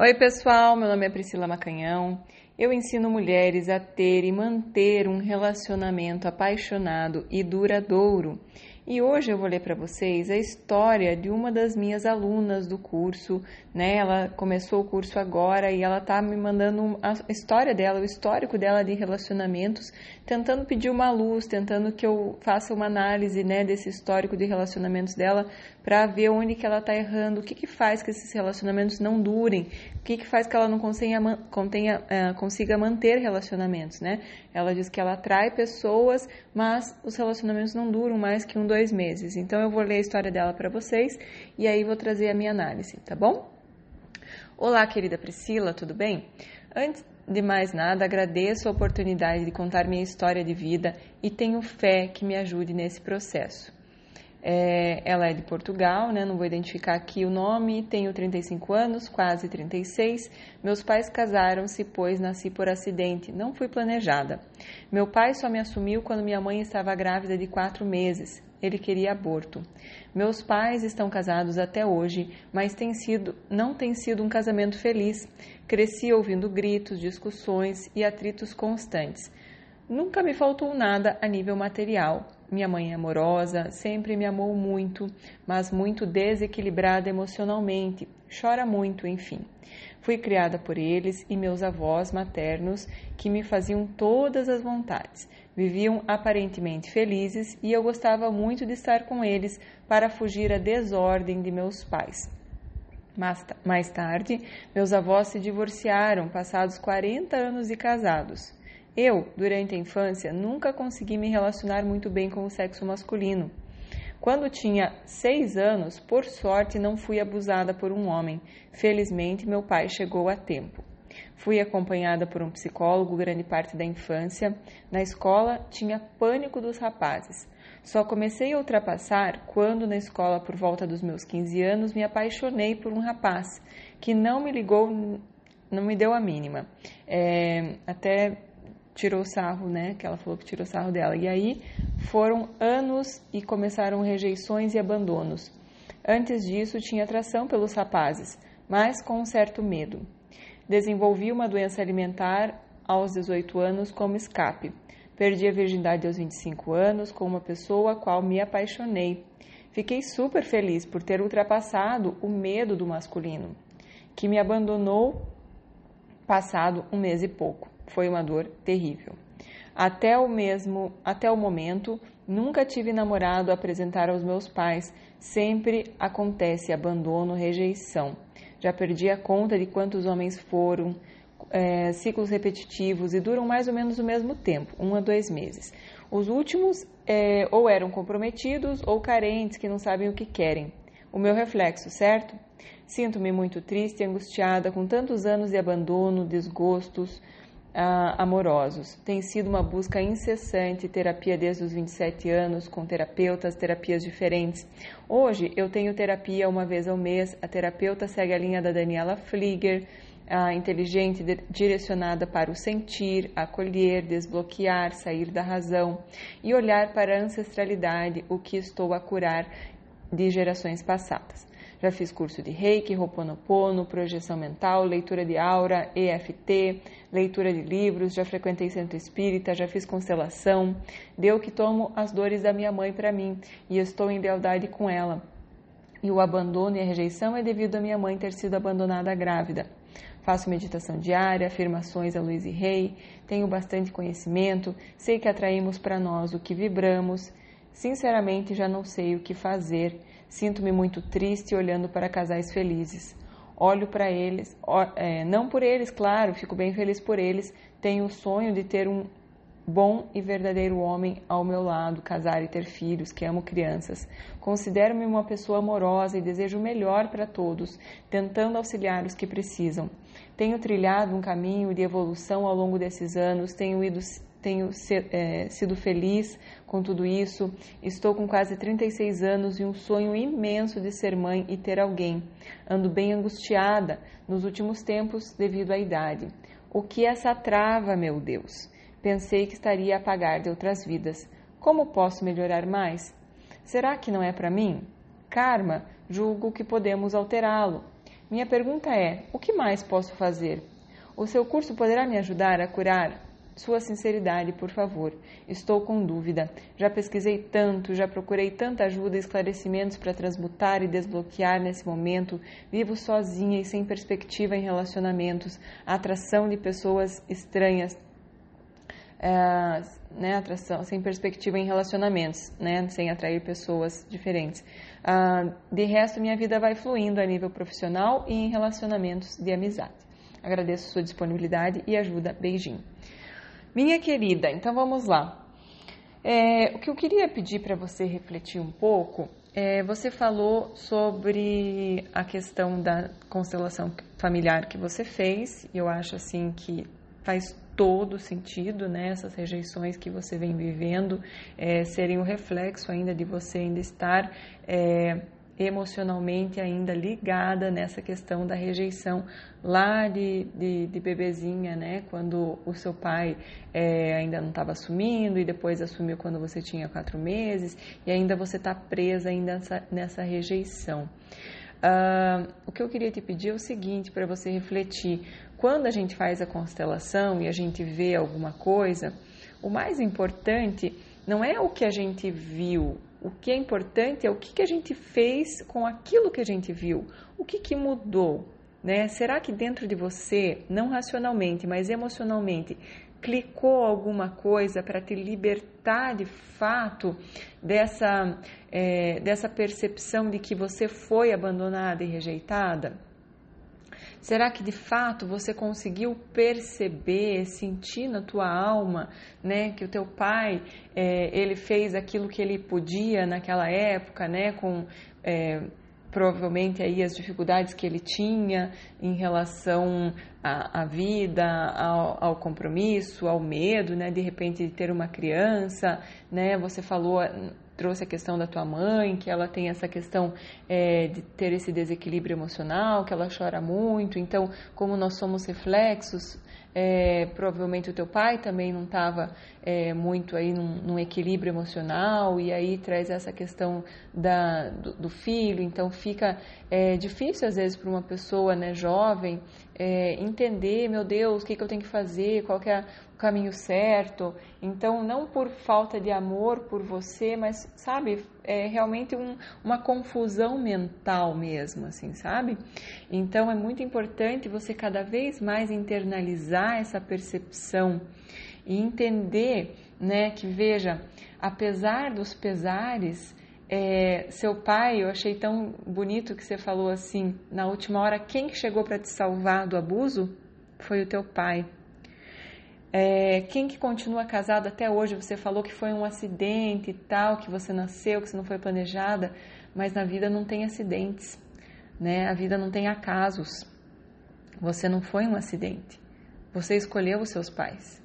Oi, pessoal, meu nome é Priscila Macanhão. Eu ensino mulheres a ter e manter um relacionamento apaixonado e duradouro. E hoje eu vou ler para vocês a história de uma das minhas alunas do curso, né? Ela começou o curso agora e ela tá me mandando a história dela, o histórico dela de relacionamentos, tentando pedir uma luz, tentando que eu faça uma análise, né, desse histórico de relacionamentos dela para ver onde que ela tá errando, o que que faz que esses relacionamentos não durem, o que que faz que ela não consiga, contenha, uh, consiga manter relacionamentos, né? Ela diz que ela atrai pessoas, mas os relacionamentos não duram mais que um, dois dois meses. Então eu vou ler a história dela para vocês e aí vou trazer a minha análise, tá bom? Olá, querida Priscila, tudo bem? Antes de mais nada, agradeço a oportunidade de contar minha história de vida e tenho fé que me ajude nesse processo. É, ela é de Portugal, né? não vou identificar aqui o nome. Tenho 35 anos, quase 36. Meus pais casaram-se, pois nasci por acidente, não fui planejada. Meu pai só me assumiu quando minha mãe estava grávida de quatro meses. Ele queria aborto. Meus pais estão casados até hoje, mas tem sido, não tem sido um casamento feliz. Cresci ouvindo gritos, discussões e atritos constantes. Nunca me faltou nada a nível material, minha mãe é amorosa, sempre me amou muito, mas muito desequilibrada emocionalmente, chora muito, enfim. Fui criada por eles e meus avós maternos que me faziam todas as vontades. Viviam aparentemente felizes e eu gostava muito de estar com eles para fugir à desordem de meus pais. Mais, mais tarde, meus avós se divorciaram, passados 40 anos de casados. Eu, durante a infância, nunca consegui me relacionar muito bem com o sexo masculino. Quando tinha seis anos, por sorte, não fui abusada por um homem. Felizmente, meu pai chegou a tempo. Fui acompanhada por um psicólogo grande parte da infância. Na escola, tinha pânico dos rapazes. Só comecei a ultrapassar quando, na escola, por volta dos meus 15 anos, me apaixonei por um rapaz que não me ligou, não me deu a mínima. É, até tirou sarro, né? Que ela falou que tirou sarro dela. E aí foram anos e começaram rejeições e abandonos. Antes disso, tinha atração pelos rapazes, mas com um certo medo. Desenvolvi uma doença alimentar aos 18 anos como escape. Perdi a virgindade aos 25 anos com uma pessoa a qual me apaixonei. Fiquei super feliz por ter ultrapassado o medo do masculino, que me abandonou passado um mês e pouco. Foi uma dor terrível. Até o mesmo, até o momento, nunca tive namorado a apresentar aos meus pais. Sempre acontece abandono, rejeição. Já perdi a conta de quantos homens foram, é, ciclos repetitivos e duram mais ou menos o mesmo tempo, um a dois meses. Os últimos é, ou eram comprometidos ou carentes que não sabem o que querem. O meu reflexo, certo? Sinto-me muito triste e angustiada com tantos anos de abandono, desgostos, ah, amorosos. Tem sido uma busca incessante, terapia desde os 27 anos, com terapeutas, terapias diferentes. Hoje eu tenho terapia uma vez ao mês. A terapeuta segue a linha da Daniela Flieger, inteligente, direcionada para o sentir, acolher, desbloquear, sair da razão e olhar para a ancestralidade, o que estou a curar de gerações passadas. Já fiz curso de Reiki, Ho'oponopono, projeção mental, leitura de aura, EFT, leitura de livros, já frequentei centro espírita, já fiz constelação. Deu que tomo as dores da minha mãe para mim e estou em lealdade com ela. E o abandono e a rejeição é devido à minha mãe ter sido abandonada grávida. Faço meditação diária, afirmações a luz e rei, tenho bastante conhecimento, sei que atraímos para nós o que vibramos. Sinceramente, já não sei o que fazer Sinto-me muito triste olhando para casais felizes. Olho para eles, é, não por eles, claro, fico bem feliz por eles. Tenho o sonho de ter um bom e verdadeiro homem ao meu lado, casar e ter filhos, que amo crianças. Considero-me uma pessoa amorosa e desejo o melhor para todos, tentando auxiliar os que precisam. Tenho trilhado um caminho de evolução ao longo desses anos, tenho ido tenho é, sido feliz com tudo isso. Estou com quase 36 anos e um sonho imenso de ser mãe e ter alguém. Ando bem angustiada nos últimos tempos devido à idade. O que é essa trava, meu Deus? Pensei que estaria a pagar de outras vidas. Como posso melhorar mais? Será que não é para mim? Karma, julgo que podemos alterá-lo. Minha pergunta é: o que mais posso fazer? O seu curso poderá me ajudar a curar? Sua sinceridade, por favor. Estou com dúvida. Já pesquisei tanto, já procurei tanta ajuda e esclarecimentos para transmutar e desbloquear nesse momento. Vivo sozinha e sem perspectiva em relacionamentos. A atração de pessoas estranhas. É, né, atração, sem perspectiva em relacionamentos, né, sem atrair pessoas diferentes. Ah, de resto, minha vida vai fluindo a nível profissional e em relacionamentos de amizade. Agradeço sua disponibilidade e ajuda. Beijinho. Minha querida, então vamos lá. É, o que eu queria pedir para você refletir um pouco é, você falou sobre a questão da constelação familiar que você fez, e eu acho assim que faz todo sentido, né? Essas rejeições que você vem vivendo é, serem o reflexo ainda de você ainda estar é, emocionalmente ainda ligada nessa questão da rejeição lá de, de, de bebezinha, né? Quando o seu pai é, ainda não estava assumindo e depois assumiu quando você tinha quatro meses e ainda você está presa ainda nessa, nessa rejeição. Uh, o que eu queria te pedir é o seguinte para você refletir. Quando a gente faz a constelação e a gente vê alguma coisa, o mais importante não é o que a gente viu, o que é importante é o que, que a gente fez com aquilo que a gente viu, o que, que mudou. Né? Será que dentro de você, não racionalmente, mas emocionalmente, clicou alguma coisa para te libertar de fato dessa, é, dessa percepção de que você foi abandonada e rejeitada? Será que de fato você conseguiu perceber, sentir na tua alma, né, que o teu pai é, ele fez aquilo que ele podia naquela época, né, com é, provavelmente aí as dificuldades que ele tinha em relação à, à vida, ao, ao, compromisso, ao medo, né, de repente de ter uma criança, né, você falou trouxe a questão da tua mãe, que ela tem essa questão é, de ter esse desequilíbrio emocional, que ela chora muito. Então, como nós somos reflexos, é, provavelmente o teu pai também não estava é, muito aí num, num, equilíbrio emocional e aí traz essa questão da, do, do filho. Então, fica é, difícil às vezes para uma pessoa né, jovem é, entender, meu Deus, o que, que eu tenho que fazer, qual que é caminho certo. Então, não por falta de amor por você, mas, sabe, é realmente um, uma confusão mental mesmo, assim, sabe? Então, é muito importante você cada vez mais internalizar essa percepção e entender, né, que veja, apesar dos pesares, é, seu pai, eu achei tão bonito que você falou assim, na última hora, quem chegou para te salvar do abuso foi o teu pai. É, quem que continua casado até hoje, você falou que foi um acidente e tal, que você nasceu, que você não foi planejada, mas na vida não tem acidentes, né? A vida não tem acasos. Você não foi um acidente. Você escolheu os seus pais.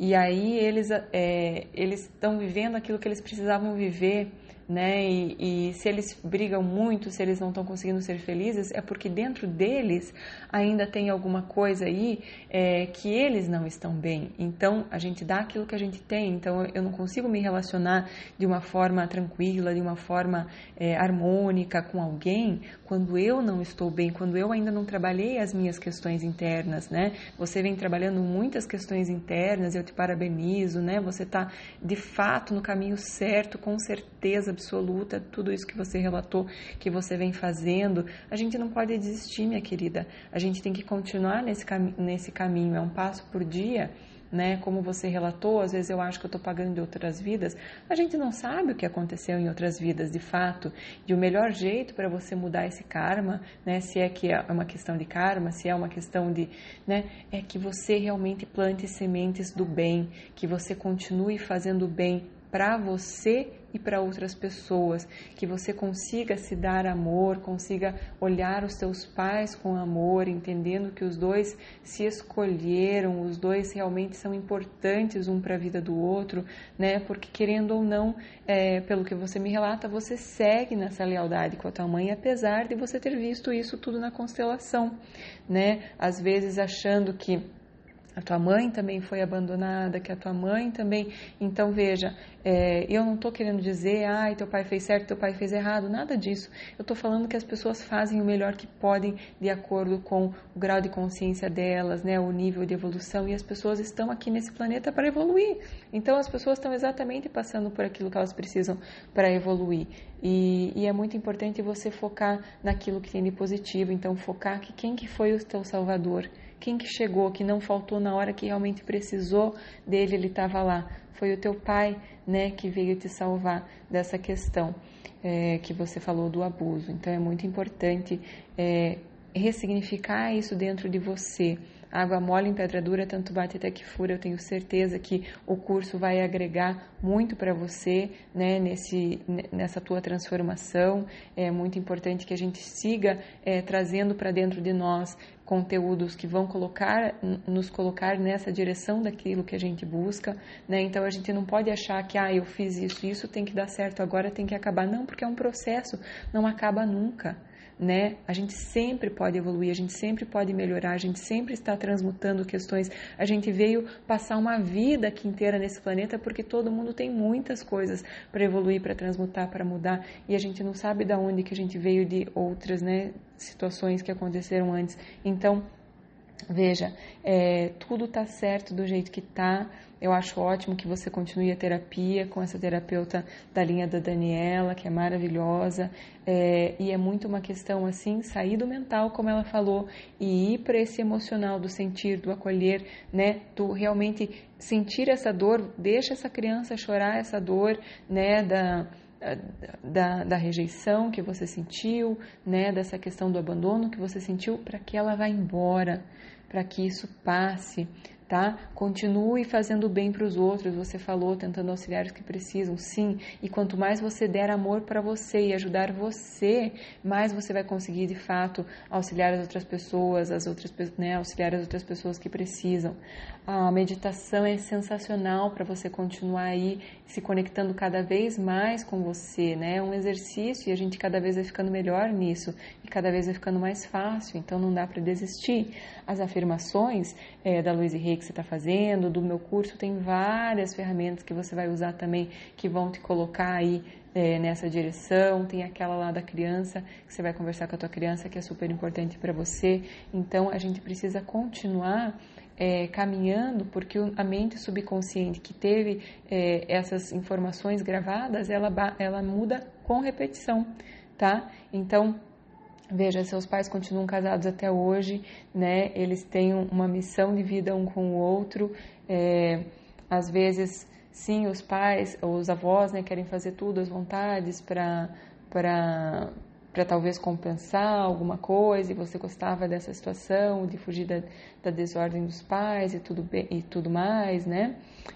E aí eles é, eles estão vivendo aquilo que eles precisavam viver né? E, e, se eles brigam muito, se eles não estão conseguindo ser felizes, é porque dentro deles ainda tem alguma coisa aí é, que eles não estão bem. Então a gente dá aquilo que a gente tem. Então eu não consigo me relacionar de uma forma tranquila, de uma forma é, harmônica com alguém quando eu não estou bem, quando eu ainda não trabalhei as minhas questões internas, né? Você vem trabalhando muitas questões internas, eu te parabenizo, né? Você está de fato no caminho certo, com certeza absoluta, tudo isso que você relatou, que você vem fazendo. A gente não pode desistir, minha querida. A gente tem que continuar nesse, cam nesse caminho, é um passo por dia né? Como você relatou, às vezes eu acho que eu estou pagando de outras vidas. A gente não sabe o que aconteceu em outras vidas, de fato. E o melhor jeito para você mudar esse karma, né? Se é que é uma questão de karma, se é uma questão de, né? É que você realmente plante sementes do bem, que você continue fazendo o bem para você e para outras pessoas, que você consiga se dar amor, consiga olhar os seus pais com amor, entendendo que os dois se escolheram, os dois realmente são importantes um para a vida do outro, né? Porque querendo ou não, é, pelo que você me relata, você segue nessa lealdade com a tua mãe, apesar de você ter visto isso tudo na constelação, né? Às vezes achando que a tua mãe também foi abandonada, que a tua mãe também. Então veja, é, eu não estou querendo dizer, ai, teu pai fez certo, teu pai fez errado, nada disso. Eu estou falando que as pessoas fazem o melhor que podem de acordo com o grau de consciência delas, né, o nível de evolução. E as pessoas estão aqui nesse planeta para evoluir. Então as pessoas estão exatamente passando por aquilo que elas precisam para evoluir. E, e, é muito importante você focar naquilo que tem de positivo. Então focar que quem que foi o teu salvador quem que chegou, que não faltou na hora que realmente precisou dele, ele estava lá. Foi o teu pai, né, que veio te salvar dessa questão é, que você falou do abuso. Então é muito importante é, ressignificar isso dentro de você. Água mole em pedra dura, tanto bate até que fura. Eu tenho certeza que o curso vai agregar muito para você, né, nesse, nessa tua transformação. É muito importante que a gente siga é, trazendo para dentro de nós conteúdos que vão colocar, nos colocar nessa direção daquilo que a gente busca, né? Então a gente não pode achar que ah, eu fiz isso, isso tem que dar certo agora, tem que acabar. Não, porque é um processo, não acaba nunca né? A gente sempre pode evoluir, a gente sempre pode melhorar, a gente sempre está transmutando questões. A gente veio passar uma vida aqui inteira nesse planeta porque todo mundo tem muitas coisas para evoluir, para transmutar, para mudar, e a gente não sabe da onde que a gente veio de outras, né, situações que aconteceram antes. Então, Veja, é, tudo está certo do jeito que está. Eu acho ótimo que você continue a terapia com essa terapeuta da linha da Daniela, que é maravilhosa. É, e é muito uma questão assim, sair do mental, como ela falou, e ir para esse emocional do sentir, do acolher, né? Do realmente sentir essa dor, deixa essa criança chorar essa dor, né? Da, da, da, rejeição que você sentiu, né, dessa questão do abandono que você sentiu, para que ela vá embora, para que isso passe, tá? Continue fazendo bem para os outros, você falou, tentando auxiliar os que precisam, sim. E quanto mais você der amor para você e ajudar você, mais você vai conseguir de fato auxiliar as outras pessoas, as outras, né, auxiliar as outras pessoas que precisam. A meditação é sensacional para você continuar aí se conectando cada vez mais com você, né? É um exercício e a gente cada vez vai ficando melhor nisso e cada vez vai ficando mais fácil, então não dá para desistir. As afirmações é, da Luiz Rei que você está fazendo, do meu curso, tem várias ferramentas que você vai usar também que vão te colocar aí é, nessa direção. Tem aquela lá da criança que você vai conversar com a tua criança que é super importante para você. Então a gente precisa continuar é, caminhando, porque a mente subconsciente que teve é, essas informações gravadas, ela, ela muda com repetição, tá? Então, veja, seus pais continuam casados até hoje, né? Eles têm uma missão de vida um com o outro. É, às vezes, sim, os pais, os avós, né, querem fazer tudo às vontades para para para talvez compensar alguma coisa e você gostava dessa situação de fugir da, da desordem dos pais e tudo bem, e tudo mais, né?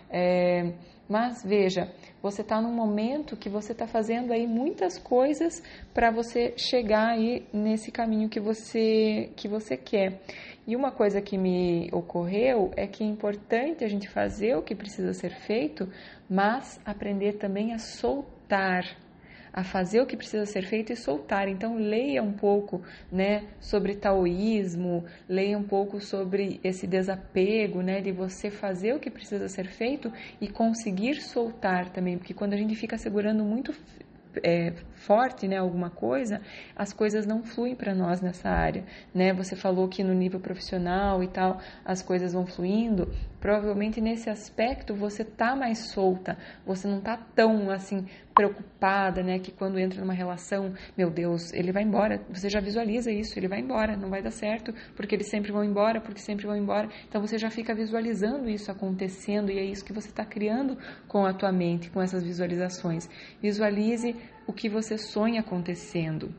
É, mas veja, você está num momento que você está fazendo aí muitas coisas para você chegar aí nesse caminho que você que você quer. E uma coisa que me ocorreu é que é importante a gente fazer o que precisa ser feito, mas aprender também a soltar a fazer o que precisa ser feito e soltar. Então leia um pouco, né, sobre taoísmo, leia um pouco sobre esse desapego, né, de você fazer o que precisa ser feito e conseguir soltar também, porque quando a gente fica segurando muito é, forte, né, alguma coisa, as coisas não fluem para nós nessa área, né? Você falou que no nível profissional e tal as coisas vão fluindo. Provavelmente nesse aspecto você tá mais solta, você não tá tão assim preocupada, né? Que quando entra numa relação, meu Deus, ele vai embora. Você já visualiza isso, ele vai embora, não vai dar certo, porque eles sempre vão embora, porque sempre vão embora. Então você já fica visualizando isso acontecendo e é isso que você está criando com a tua mente, com essas visualizações. Visualize o que você sonha acontecendo.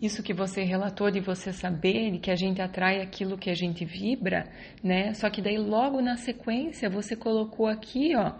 Isso que você relatou de você saber que a gente atrai aquilo que a gente vibra, né? Só que daí logo na sequência você colocou aqui, ó,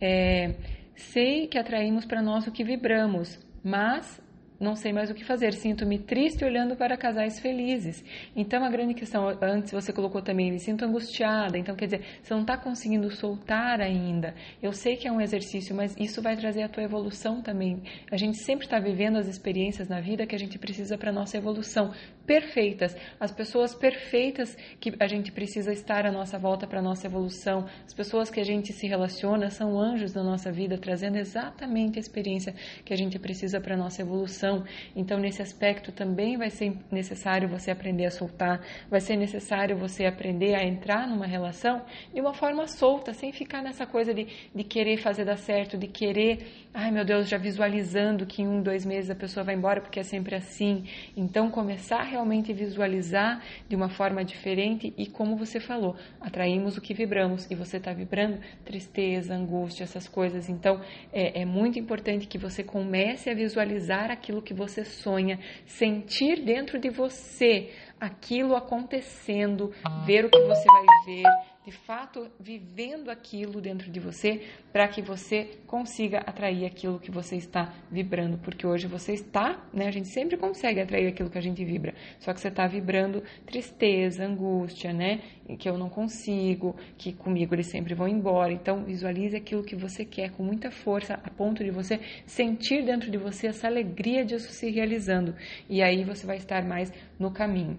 é, sei que atraímos para nós o que vibramos, mas não sei mais o que fazer, sinto-me triste olhando para casais felizes. Então, a grande questão, antes você colocou também, me sinto angustiada. Então, quer dizer, você não está conseguindo soltar ainda. Eu sei que é um exercício, mas isso vai trazer a tua evolução também. A gente sempre está vivendo as experiências na vida que a gente precisa para nossa evolução perfeitas, as pessoas perfeitas que a gente precisa estar à nossa volta para a nossa evolução, as pessoas que a gente se relaciona são anjos da nossa vida, trazendo exatamente a experiência que a gente precisa para a nossa evolução. Então, nesse aspecto também vai ser necessário você aprender a soltar, vai ser necessário você aprender a entrar numa relação de uma forma solta, sem ficar nessa coisa de, de querer fazer dar certo, de querer, ai meu Deus, já visualizando que em um, dois meses a pessoa vai embora porque é sempre assim. Então, começar realmente visualizar de uma forma diferente e, como você falou, atraímos o que vibramos e você está vibrando tristeza, angústia, essas coisas. Então, é, é muito importante que você comece a visualizar aquilo que você sonha, sentir dentro de você aquilo acontecendo, ver o que você vai ver, de fato vivendo aquilo dentro de você para que você consiga atrair aquilo que você está vibrando, porque hoje você está, né? A gente sempre consegue atrair aquilo que a gente vibra, só que você está vibrando tristeza, angústia, né? Que eu não consigo, que comigo eles sempre vão embora. Então visualize aquilo que você quer com muita força, a ponto de você sentir dentro de você essa alegria disso se realizando, e aí você vai estar mais no caminho,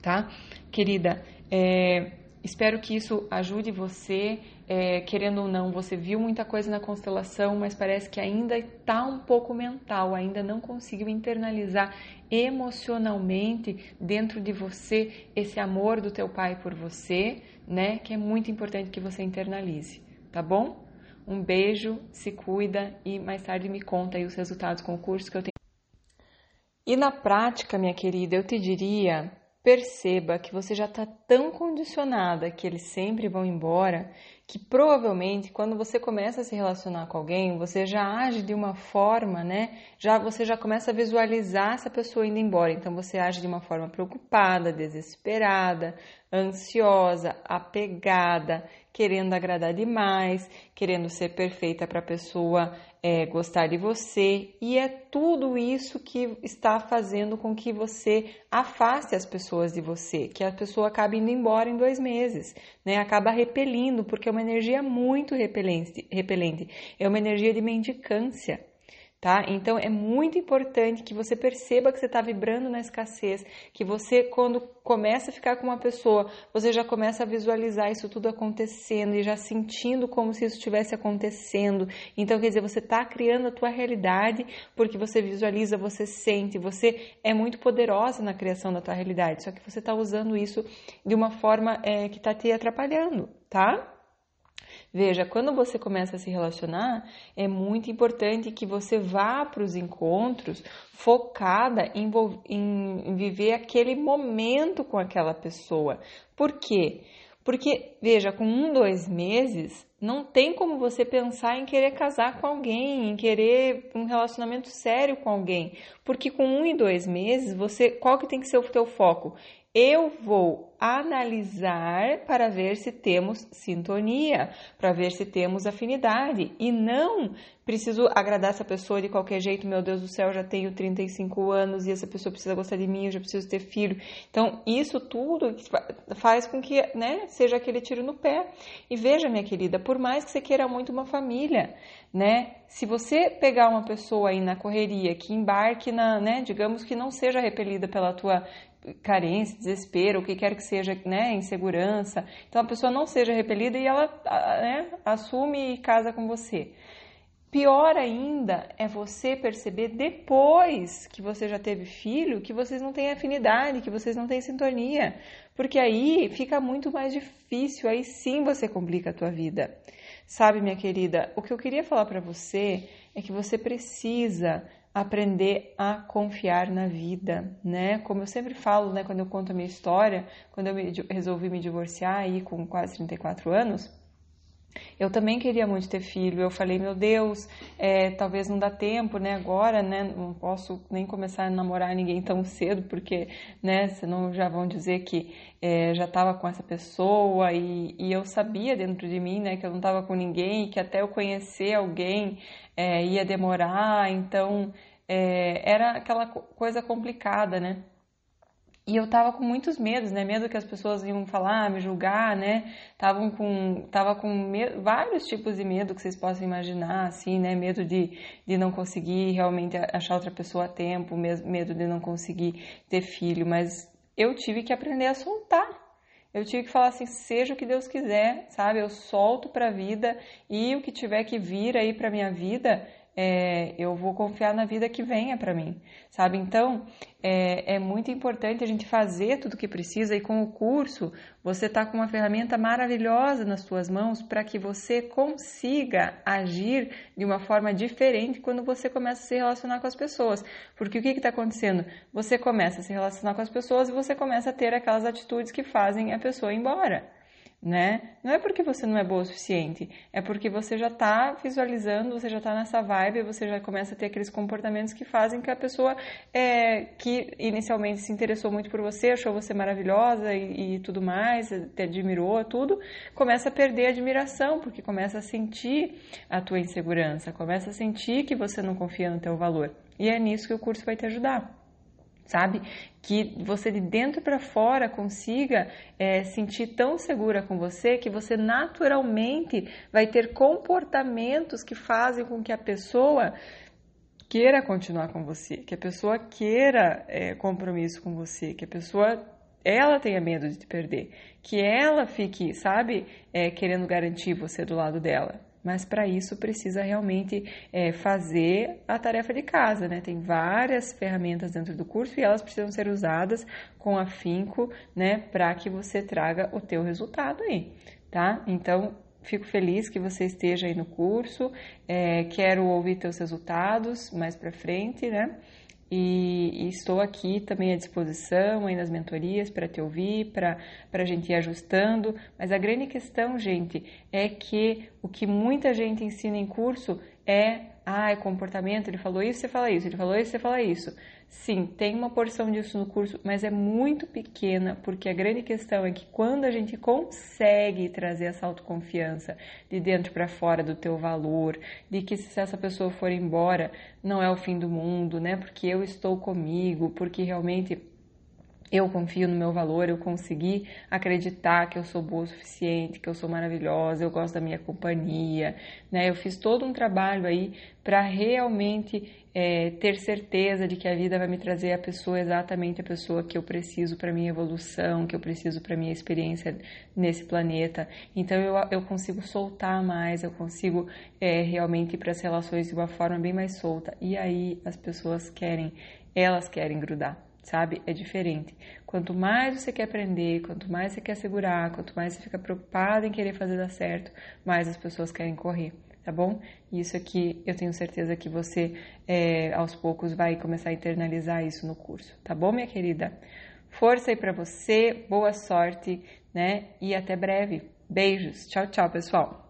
tá? Querida, é, Espero que isso ajude você. É, querendo ou não, você viu muita coisa na constelação, mas parece que ainda está um pouco mental, ainda não conseguiu internalizar emocionalmente dentro de você esse amor do teu pai por você, né? Que é muito importante que você internalize, tá bom? Um beijo, se cuida e mais tarde me conta aí os resultados com o curso que eu tenho. E na prática, minha querida, eu te diria perceba que você já está tão condicionada que eles sempre vão embora que provavelmente quando você começa a se relacionar com alguém, você já age de uma forma, né? Já você já começa a visualizar essa pessoa indo embora. Então você age de uma forma preocupada, desesperada, ansiosa, apegada, querendo agradar demais, querendo ser perfeita para a pessoa é, gostar de você, e é tudo isso que está fazendo com que você afaste as pessoas de você, que a pessoa acabe indo embora em dois meses, né? Acaba repelindo, porque é uma energia muito repelente, repelente. é uma energia de mendicância tá? Então é muito importante que você perceba que você está vibrando na escassez, que você, quando começa a ficar com uma pessoa, você já começa a visualizar isso tudo acontecendo e já sentindo como se isso estivesse acontecendo. Então, quer dizer, você está criando a tua realidade porque você visualiza, você sente, você é muito poderosa na criação da tua realidade, só que você está usando isso de uma forma é, que está te atrapalhando, tá? Veja, quando você começa a se relacionar, é muito importante que você vá para os encontros focada em, em, viver aquele momento com aquela pessoa. Por quê? Porque, veja, com um, dois meses, não tem como você pensar em querer casar com alguém, em querer um relacionamento sério com alguém. Porque com um e dois meses, você, qual que tem que ser o teu foco? Eu vou analisar para ver se temos sintonia, para ver se temos afinidade e não preciso agradar essa pessoa de qualquer jeito, meu Deus do céu, já tenho 35 anos e essa pessoa precisa gostar de mim, eu já preciso ter filho. Então, isso tudo faz com que, né, seja aquele tiro no pé. E veja, minha querida, por mais que você queira muito uma família, né, se você pegar uma pessoa aí na correria que embarque na, né, digamos que não seja repelida pela tua carência, desespero, o que quer que seja, né, insegurança. Então a pessoa não seja repelida e ela né, assume e casa com você. Pior ainda é você perceber depois que você já teve filho que vocês não têm afinidade, que vocês não têm sintonia, porque aí fica muito mais difícil, aí sim você complica a tua vida. Sabe, minha querida, o que eu queria falar para você é que você precisa aprender a confiar na vida, né? Como eu sempre falo, né, quando eu conto a minha história, quando eu resolvi me divorciar aí com quase 34 anos, eu também queria muito ter filho. Eu falei, meu Deus, é, talvez não dá tempo, né? Agora, né? Não posso nem começar a namorar ninguém tão cedo, porque, né? Senão já vão dizer que é, já estava com essa pessoa e, e, eu sabia dentro de mim, né? Que eu não estava com ninguém, que até eu conhecer alguém é, ia demorar. Então, é, era aquela coisa complicada, né? E eu tava com muitos medos, né? Medo que as pessoas iam falar, me julgar, né? Tavam com, tava com medo, vários tipos de medo que vocês possam imaginar, assim, né? Medo de, de não conseguir realmente achar outra pessoa a tempo, medo de não conseguir ter filho, mas eu tive que aprender a soltar. Eu tive que falar assim, seja o que Deus quiser, sabe? Eu solto para a vida e o que tiver que vir aí para minha vida, é, eu vou confiar na vida que venha para mim, sabe? Então, é, é, muito importante a gente fazer tudo o que precisa e com o curso você está com uma ferramenta maravilhosa nas suas mãos para que você consiga agir de uma forma diferente quando você começa a se relacionar com as pessoas. Porque o que está acontecendo? Você começa a se relacionar com as pessoas e você começa a ter aquelas atitudes que fazem a pessoa ir embora né? Não é porque você não é boa o suficiente, é porque você já está visualizando, você já está nessa vibe, você já começa a ter aqueles comportamentos que fazem que a pessoa é, que inicialmente se interessou muito por você, achou você maravilhosa e, e tudo mais, te admirou, tudo, começa a perder a admiração, porque começa a sentir a tua insegurança, começa a sentir que você não confia no teu valor. E é nisso que o curso vai te ajudar sabe? Que você de dentro para fora consiga é, sentir tão segura com você que você naturalmente vai ter comportamentos que fazem com que a pessoa queira continuar com você, que a pessoa queira é, compromisso com você, que a pessoa ela tenha medo de te perder, que ela fique, sabe, é, querendo garantir você do lado dela mas para isso precisa realmente é, fazer a tarefa de casa, né? Tem várias ferramentas dentro do curso e elas precisam ser usadas com afinco, né? Para que você traga o teu resultado aí, tá? Então, fico feliz que você esteja aí no curso, é, quero ouvir teus resultados mais para frente, né? E, e, estou aqui também à disposição aí nas mentorias para te ouvir, para a gente ir ajustando. Mas a grande questão, gente, é que o que muita gente ensina em curso é ah, é comportamento, ele falou isso, você fala isso, ele falou isso, você fala isso. Sim, tem uma porção disso no curso, mas é muito pequena, porque a grande questão é que quando a gente consegue trazer essa autoconfiança de dentro para fora do teu valor, de que se essa pessoa for embora, não é o fim do mundo, né? Porque eu estou comigo, porque realmente eu confio no meu valor, eu consegui acreditar que eu sou boa o suficiente, que eu sou maravilhosa, eu gosto da minha companhia, né? Eu fiz todo um trabalho aí para realmente é, ter certeza de que a vida vai me trazer a pessoa exatamente a pessoa que eu preciso para minha evolução, que eu preciso para minha experiência nesse planeta. Então eu, eu consigo soltar mais, eu consigo é, realmente ir para as relações de uma forma bem mais solta. E aí as pessoas querem, elas querem grudar sabe? É diferente. Quanto mais você quer aprender, quanto mais você quer segurar, quanto mais você fica preocupado em querer fazer dar certo, mais as pessoas querem correr, tá bom? Isso aqui eu tenho certeza que você, é, aos poucos, vai começar a internalizar isso no curso, tá bom, minha querida? Força aí para você, boa sorte, né? E até breve. Beijos. Tchau, tchau, pessoal.